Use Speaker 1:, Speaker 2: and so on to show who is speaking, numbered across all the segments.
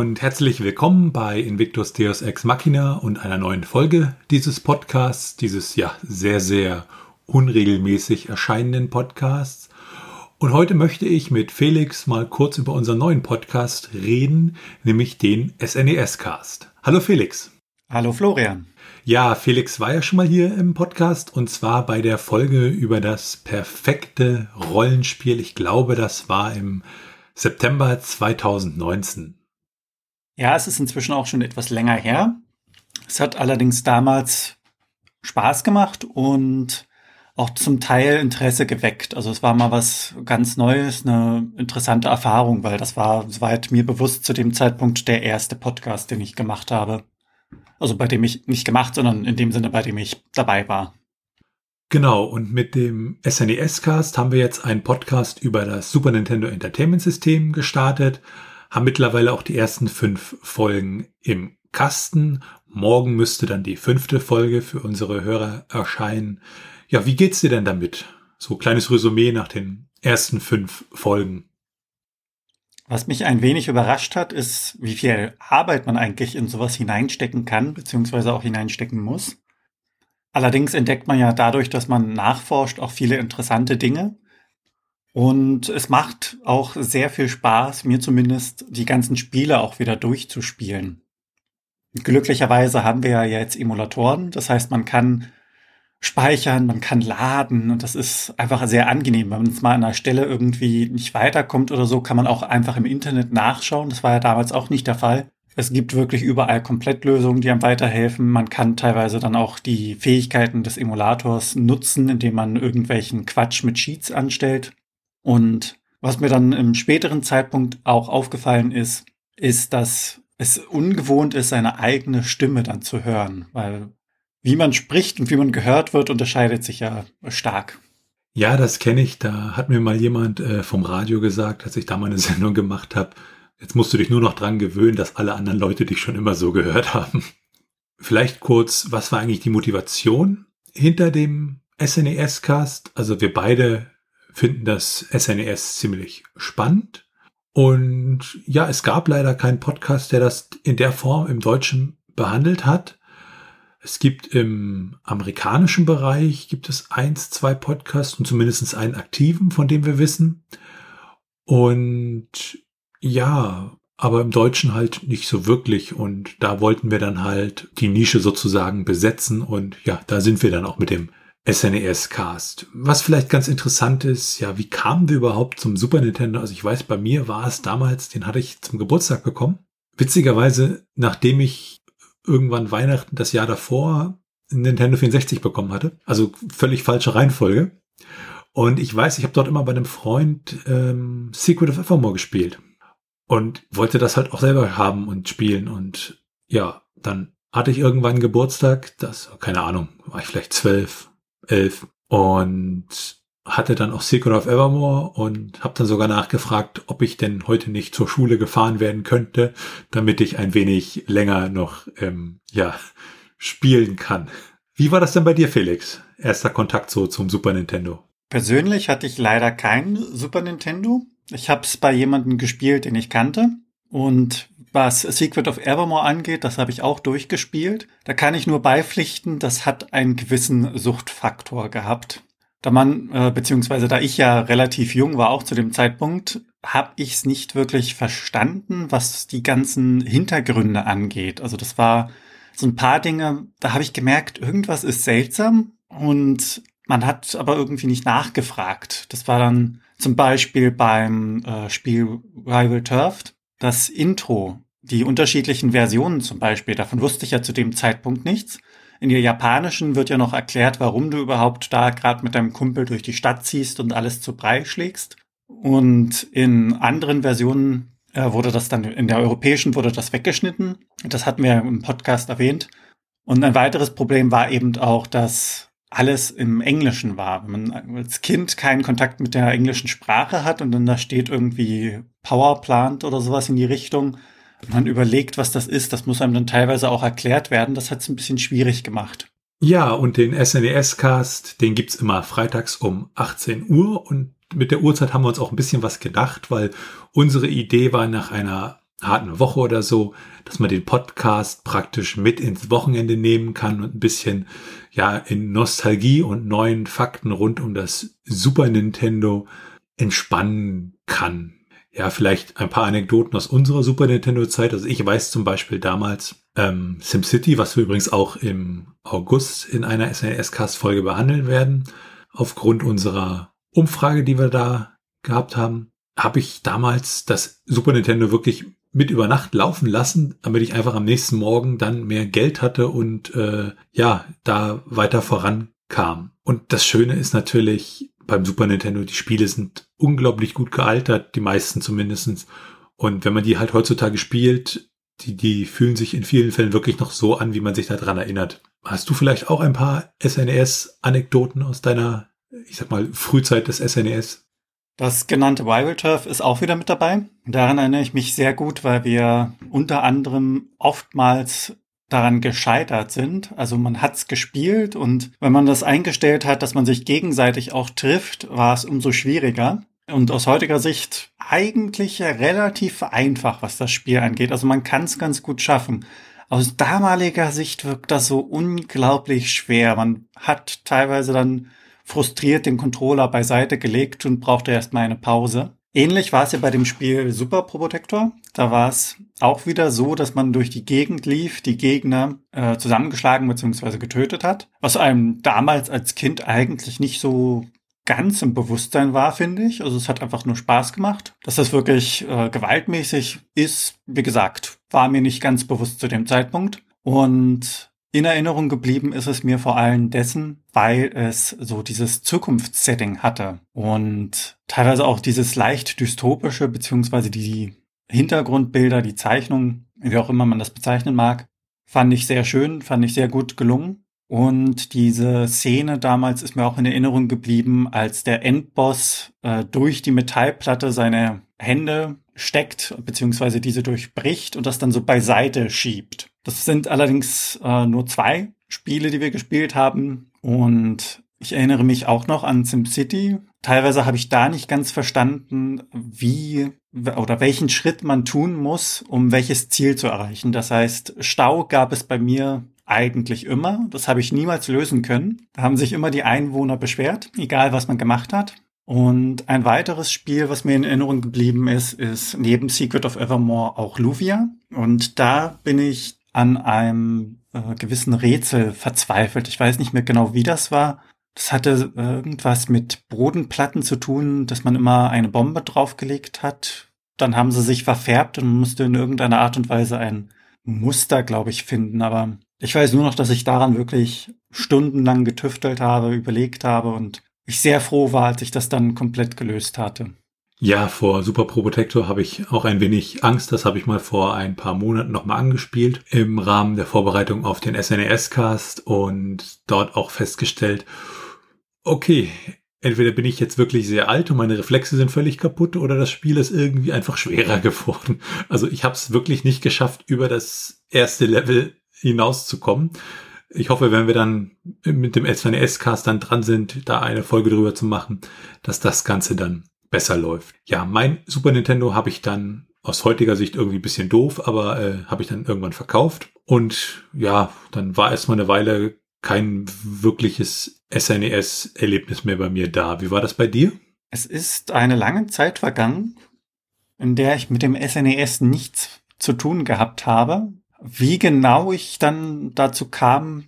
Speaker 1: Und herzlich willkommen bei Invictus Deus Ex Machina und einer neuen Folge dieses Podcasts, dieses ja sehr, sehr unregelmäßig erscheinenden Podcasts. Und heute möchte ich mit Felix mal kurz über unseren neuen Podcast reden, nämlich den SNES Cast. Hallo Felix.
Speaker 2: Hallo Florian.
Speaker 1: Ja, Felix war ja schon mal hier im Podcast und zwar bei der Folge über das perfekte Rollenspiel. Ich glaube, das war im September 2019.
Speaker 2: Ja, es ist inzwischen auch schon etwas länger her. Es hat allerdings damals Spaß gemacht und auch zum Teil Interesse geweckt. Also es war mal was ganz Neues, eine interessante Erfahrung, weil das war, soweit mir bewusst, zu dem Zeitpunkt der erste Podcast, den ich gemacht habe. Also bei dem ich nicht gemacht, sondern in dem Sinne, bei dem ich dabei war.
Speaker 1: Genau, und mit dem SNES-Cast haben wir jetzt einen Podcast über das Super Nintendo Entertainment System gestartet, haben mittlerweile auch die ersten fünf Folgen im Kasten. Morgen müsste dann die fünfte Folge für unsere Hörer erscheinen. Ja, wie geht's dir denn damit? So kleines Resümee nach den ersten fünf Folgen.
Speaker 2: Was mich ein wenig überrascht hat, ist, wie viel Arbeit man eigentlich in sowas hineinstecken kann, beziehungsweise auch hineinstecken muss. Allerdings entdeckt man ja dadurch, dass man nachforscht, auch viele interessante Dinge. Und es macht auch sehr viel Spaß, mir zumindest die ganzen Spiele auch wieder durchzuspielen. Glücklicherweise haben wir ja jetzt Emulatoren, das heißt, man kann speichern, man kann laden und das ist einfach sehr angenehm. Wenn man jetzt mal an einer Stelle irgendwie nicht weiterkommt oder so, kann man auch einfach im Internet nachschauen. Das war ja damals auch nicht der Fall. Es gibt wirklich überall Komplettlösungen, die einem weiterhelfen. Man kann teilweise dann auch die Fähigkeiten des Emulators nutzen, indem man irgendwelchen Quatsch mit Cheats anstellt. Und was mir dann im späteren Zeitpunkt auch aufgefallen ist, ist, dass es ungewohnt ist, seine eigene Stimme dann zu hören, weil wie man spricht und wie man gehört wird, unterscheidet sich ja stark.
Speaker 1: Ja, das kenne ich. Da hat mir mal jemand äh, vom Radio gesagt, als ich da meine Sendung gemacht habe, Jetzt musst du dich nur noch dran gewöhnen, dass alle anderen Leute dich schon immer so gehört haben. Vielleicht kurz, was war eigentlich die Motivation hinter dem SNES-Cast? Also wir beide finden das SNES ziemlich spannend. Und ja, es gab leider keinen Podcast, der das in der Form im Deutschen behandelt hat. Es gibt im amerikanischen Bereich gibt es eins, zwei Podcasts und zumindest einen aktiven, von dem wir wissen. Und ja, aber im Deutschen halt nicht so wirklich. Und da wollten wir dann halt die Nische sozusagen besetzen. Und ja, da sind wir dann auch mit dem SNES-Cast. Was vielleicht ganz interessant ist, ja, wie kamen wir überhaupt zum Super Nintendo? Also ich weiß, bei mir war es damals, den hatte ich zum Geburtstag bekommen. Witzigerweise, nachdem ich irgendwann Weihnachten das Jahr davor Nintendo 64 bekommen hatte. Also völlig falsche Reihenfolge. Und ich weiß, ich habe dort immer bei einem Freund ähm, Secret of Evermore gespielt und wollte das halt auch selber haben und spielen. Und ja, dann hatte ich irgendwann Geburtstag, das, keine Ahnung, war ich vielleicht zwölf, elf und hatte dann auch Secret of Evermore und habe dann sogar nachgefragt, ob ich denn heute nicht zur Schule gefahren werden könnte, damit ich ein wenig länger noch ähm, ja spielen kann. Wie war das denn bei dir, Felix? Erster Kontakt so zum Super Nintendo?
Speaker 2: Persönlich hatte ich leider kein Super Nintendo. Ich habe es bei jemandem gespielt, den ich kannte. Und was Secret of Evermore angeht, das habe ich auch durchgespielt. Da kann ich nur beipflichten, das hat einen gewissen Suchtfaktor gehabt. Da man, äh, beziehungsweise da ich ja relativ jung war, auch zu dem Zeitpunkt, habe ich es nicht wirklich verstanden, was die ganzen Hintergründe angeht. Also das war so ein paar Dinge, da habe ich gemerkt, irgendwas ist seltsam und man hat aber irgendwie nicht nachgefragt. Das war dann zum Beispiel beim äh, Spiel Rival Turfed das Intro, die unterschiedlichen Versionen zum Beispiel, davon wusste ich ja zu dem Zeitpunkt nichts. In der japanischen wird ja noch erklärt, warum du überhaupt da gerade mit deinem Kumpel durch die Stadt ziehst und alles zu Brei schlägst. Und in anderen Versionen äh, wurde das dann, in der europäischen wurde das weggeschnitten. Das hatten wir im Podcast erwähnt. Und ein weiteres Problem war eben auch, dass alles im Englischen war. Wenn man als Kind keinen Kontakt mit der englischen Sprache hat und dann da steht irgendwie Powerplant oder sowas in die Richtung, man überlegt, was das ist, das muss einem dann teilweise auch erklärt werden. Das hat es ein bisschen schwierig gemacht.
Speaker 1: Ja, und den SNES-Cast, den gibt's immer freitags um 18 Uhr und mit der Uhrzeit haben wir uns auch ein bisschen was gedacht, weil unsere Idee war nach einer harten Woche oder so, dass man den Podcast praktisch mit ins Wochenende nehmen kann und ein bisschen ja in Nostalgie und neuen Fakten rund um das Super Nintendo entspannen kann. Ja, vielleicht ein paar Anekdoten aus unserer Super Nintendo Zeit. Also ich weiß zum Beispiel damals ähm, SimCity, was wir übrigens auch im August in einer SNES-Cast-Folge behandeln werden, aufgrund unserer Umfrage, die wir da gehabt haben, habe ich damals das Super Nintendo wirklich mit über Nacht laufen lassen, damit ich einfach am nächsten Morgen dann mehr Geld hatte und äh, ja, da weiter vorankam. Und das Schöne ist natürlich beim Super Nintendo, die Spiele sind unglaublich gut gealtert, die meisten zumindestens. Und wenn man die halt heutzutage spielt, die, die fühlen sich in vielen Fällen wirklich noch so an, wie man sich daran erinnert. Hast du vielleicht auch ein paar SNES-Anekdoten aus deiner, ich sag mal, Frühzeit des SNES?
Speaker 2: Das genannte Turf ist auch wieder mit dabei. Daran erinnere ich mich sehr gut, weil wir unter anderem oftmals daran gescheitert sind. Also man hat's gespielt und wenn man das eingestellt hat, dass man sich gegenseitig auch trifft, war es umso schwieriger. Und aus heutiger Sicht eigentlich relativ einfach, was das Spiel angeht. Also man kann es ganz gut schaffen. Aus damaliger Sicht wirkt das so unglaublich schwer. Man hat teilweise dann frustriert den Controller beiseite gelegt und brauchte erstmal eine Pause. Ähnlich war es ja bei dem Spiel Super Pro Protector. Da war es auch wieder so, dass man durch die Gegend lief, die Gegner äh, zusammengeschlagen bzw. getötet hat, was einem damals als Kind eigentlich nicht so ganz im Bewusstsein war, finde ich. Also es hat einfach nur Spaß gemacht. Dass das wirklich äh, gewaltmäßig ist, wie gesagt, war mir nicht ganz bewusst zu dem Zeitpunkt. Und in Erinnerung geblieben ist es mir vor allem dessen, weil es so dieses Zukunftssetting hatte und teilweise auch dieses leicht dystopische, beziehungsweise die Hintergrundbilder, die Zeichnung, wie auch immer man das bezeichnen mag, fand ich sehr schön, fand ich sehr gut gelungen. Und diese Szene damals ist mir auch in Erinnerung geblieben, als der Endboss äh, durch die Metallplatte seine Hände steckt, beziehungsweise diese durchbricht und das dann so beiseite schiebt. Das sind allerdings äh, nur zwei Spiele, die wir gespielt haben. Und ich erinnere mich auch noch an SimCity. Teilweise habe ich da nicht ganz verstanden, wie oder welchen Schritt man tun muss, um welches Ziel zu erreichen. Das heißt, Stau gab es bei mir eigentlich immer. Das habe ich niemals lösen können. Da haben sich immer die Einwohner beschwert, egal was man gemacht hat. Und ein weiteres Spiel, was mir in Erinnerung geblieben ist, ist neben Secret of Evermore auch Luvia. Und da bin ich an einem äh, gewissen Rätsel verzweifelt. Ich weiß nicht mehr genau, wie das war. Das hatte irgendwas mit Bodenplatten zu tun, dass man immer eine Bombe draufgelegt hat. Dann haben sie sich verfärbt und musste in irgendeiner Art und Weise ein Muster, glaube ich, finden. Aber ich weiß nur noch, dass ich daran wirklich stundenlang getüftelt habe, überlegt habe und ich sehr froh war, als ich das dann komplett gelöst hatte.
Speaker 1: Ja, vor Super Pro Protector habe ich auch ein wenig Angst. Das habe ich mal vor ein paar Monaten nochmal angespielt im Rahmen der Vorbereitung auf den SNES-Cast und dort auch festgestellt, okay, entweder bin ich jetzt wirklich sehr alt und meine Reflexe sind völlig kaputt oder das Spiel ist irgendwie einfach schwerer geworden. Also ich habe es wirklich nicht geschafft, über das erste Level hinauszukommen. Ich hoffe, wenn wir dann mit dem SNES-Cast dann dran sind, da eine Folge drüber zu machen, dass das Ganze dann besser läuft. Ja, mein Super Nintendo habe ich dann aus heutiger Sicht irgendwie bisschen doof, aber äh, habe ich dann irgendwann verkauft. Und ja, dann war erstmal eine Weile kein wirkliches SNES-Erlebnis mehr bei mir da. Wie war das bei dir?
Speaker 2: Es ist eine lange Zeit vergangen, in der ich mit dem SNES nichts zu tun gehabt habe. Wie genau ich dann dazu kam,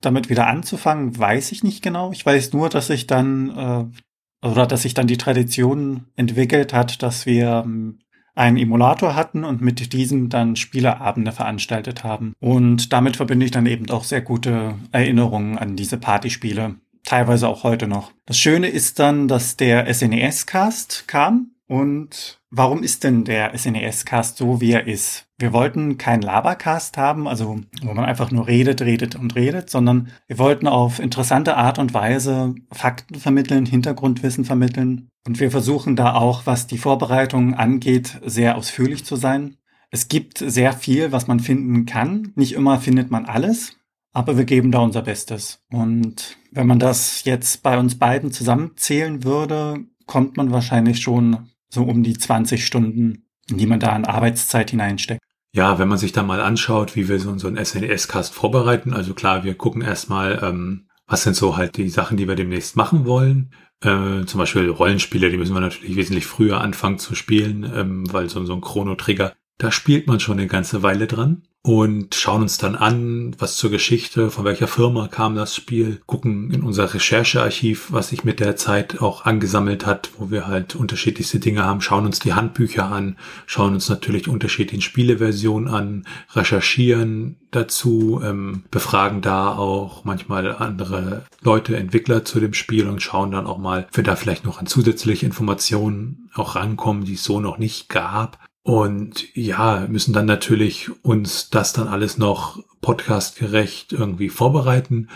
Speaker 2: damit wieder anzufangen, weiß ich nicht genau. Ich weiß nur, dass ich dann äh, oder dass sich dann die Tradition entwickelt hat, dass wir ähm, einen Emulator hatten und mit diesem dann Spieleabende veranstaltet haben. Und damit verbinde ich dann eben auch sehr gute Erinnerungen an diese Partyspiele. Teilweise auch heute noch. Das Schöne ist dann, dass der SNES-Cast kam und warum ist denn der SNES-Cast so, wie er ist? Wir wollten keinen Labercast haben, also wo man einfach nur redet, redet und redet, sondern wir wollten auf interessante Art und Weise Fakten vermitteln, Hintergrundwissen vermitteln. Und wir versuchen da auch, was die Vorbereitung angeht, sehr ausführlich zu sein. Es gibt sehr viel, was man finden kann. Nicht immer findet man alles, aber wir geben da unser Bestes. Und wenn man das jetzt bei uns beiden zusammenzählen würde, kommt man wahrscheinlich schon so um die 20 Stunden die man da an Arbeitszeit hineinsteckt.
Speaker 1: Ja, wenn man sich da mal anschaut, wie wir so, so einen SNES-Cast vorbereiten, also klar, wir gucken erstmal, ähm, was sind so halt die Sachen, die wir demnächst machen wollen. Äh, zum Beispiel Rollenspiele, die müssen wir natürlich wesentlich früher anfangen zu spielen, ähm, weil so, so ein Chrono-Trigger, da spielt man schon eine ganze Weile dran und schauen uns dann an, was zur Geschichte, von welcher Firma kam das Spiel, gucken in unser Recherchearchiv, was sich mit der Zeit auch angesammelt hat, wo wir halt unterschiedlichste Dinge haben, schauen uns die Handbücher an, schauen uns natürlich unterschiedliche Spieleversionen an, recherchieren dazu, ähm, befragen da auch manchmal andere Leute, Entwickler zu dem Spiel und schauen dann auch mal, ob wir da vielleicht noch an zusätzliche Informationen auch rankommen, die es so noch nicht gab. Und ja, müssen dann natürlich uns das dann alles noch podcastgerecht irgendwie vorbereiten.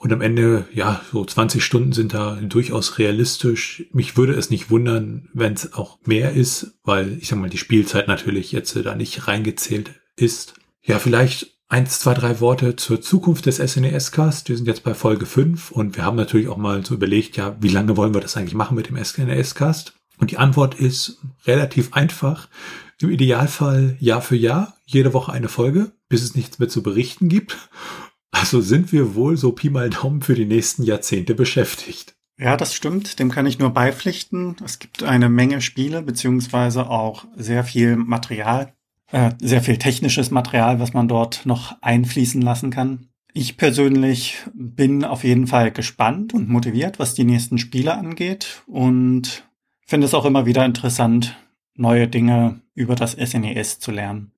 Speaker 1: Und am Ende, ja, so 20 Stunden sind da durchaus realistisch. Mich würde es nicht wundern, wenn es auch mehr ist, weil ich sag mal, die Spielzeit natürlich jetzt da nicht reingezählt ist. Ja, vielleicht eins, zwei, drei Worte zur Zukunft des SNES-Cast. Wir sind jetzt bei Folge 5 und wir haben natürlich auch mal so überlegt, ja, wie lange wollen wir das eigentlich machen mit dem SNES-Cast? Und die Antwort ist relativ einfach. Im Idealfall Jahr für Jahr, jede Woche eine Folge, bis es nichts mehr zu berichten gibt. Also sind wir wohl so Pi mal Daumen für die nächsten Jahrzehnte beschäftigt.
Speaker 2: Ja, das stimmt. Dem kann ich nur beipflichten. Es gibt eine Menge Spiele, beziehungsweise auch sehr viel Material, äh, sehr viel technisches Material, was man dort noch einfließen lassen kann. Ich persönlich bin auf jeden Fall gespannt und motiviert, was die nächsten Spiele angeht und finde es auch immer wieder interessant, neue Dinge über das SNES e zu lernen.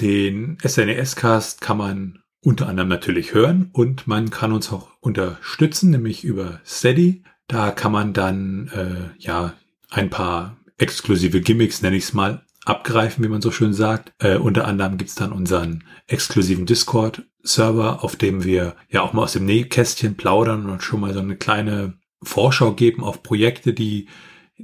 Speaker 1: Den SNES-Cast kann man unter anderem natürlich hören und man kann uns auch unterstützen, nämlich über Steady. Da kann man dann äh, ja ein paar exklusive Gimmicks, nenne ich es mal, abgreifen, wie man so schön sagt. Äh, unter anderem gibt's dann unseren exklusiven Discord-Server, auf dem wir ja auch mal aus dem Nähkästchen plaudern und schon mal so eine kleine Vorschau geben auf Projekte, die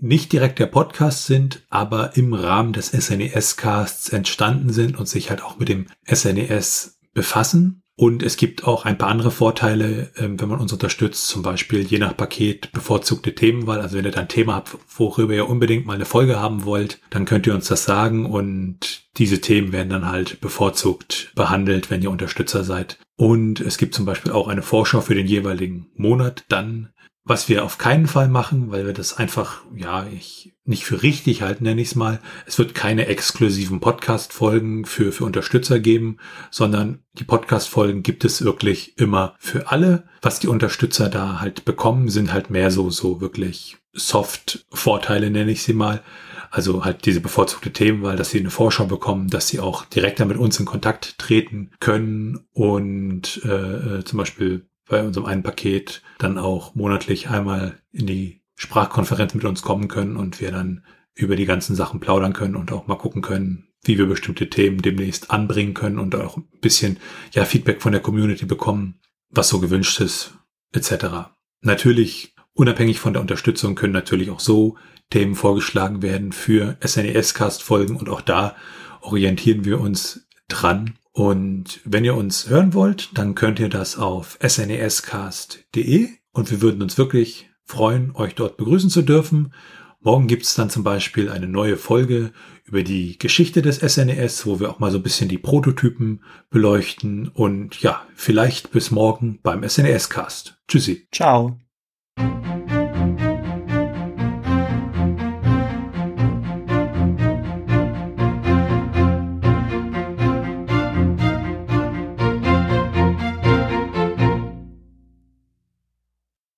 Speaker 1: nicht direkt der Podcast sind, aber im Rahmen des SNES-Casts entstanden sind und sich halt auch mit dem SNES befassen. Und es gibt auch ein paar andere Vorteile, ähm, wenn man uns unterstützt, zum Beispiel je nach Paket bevorzugte Themenwahl. Also wenn ihr da ein Thema habt, worüber ihr unbedingt mal eine Folge haben wollt, dann könnt ihr uns das sagen und diese Themen werden dann halt bevorzugt behandelt, wenn ihr Unterstützer seid. Und es gibt zum Beispiel auch eine Vorschau für den jeweiligen Monat dann was wir auf keinen Fall machen, weil wir das einfach, ja, ich nicht für richtig halten, nenne ich es mal. Es wird keine exklusiven Podcast-Folgen für, für Unterstützer geben, sondern die Podcast-Folgen gibt es wirklich immer für alle. Was die Unterstützer da halt bekommen, sind halt mehr so, so wirklich Soft-Vorteile, nenne ich sie mal. Also halt diese bevorzugte Themenwahl, dass sie eine Vorschau bekommen, dass sie auch direkter mit uns in Kontakt treten können und äh, äh zum Beispiel bei unserem einen Paket dann auch monatlich einmal in die Sprachkonferenz mit uns kommen können und wir dann über die ganzen Sachen plaudern können und auch mal gucken können, wie wir bestimmte Themen demnächst anbringen können und auch ein bisschen ja Feedback von der Community bekommen, was so gewünscht ist, etc. Natürlich, unabhängig von der Unterstützung können natürlich auch so Themen vorgeschlagen werden für SNES-Cast-Folgen und auch da orientieren wir uns dran und wenn ihr uns hören wollt, dann könnt ihr das auf snescast.de und wir würden uns wirklich freuen, euch dort begrüßen zu dürfen. Morgen gibt's dann zum Beispiel eine neue Folge über die Geschichte des SNES, wo wir auch mal so ein bisschen die Prototypen beleuchten. Und ja, vielleicht bis morgen beim SNES-Cast. Tschüssi.
Speaker 2: Ciao.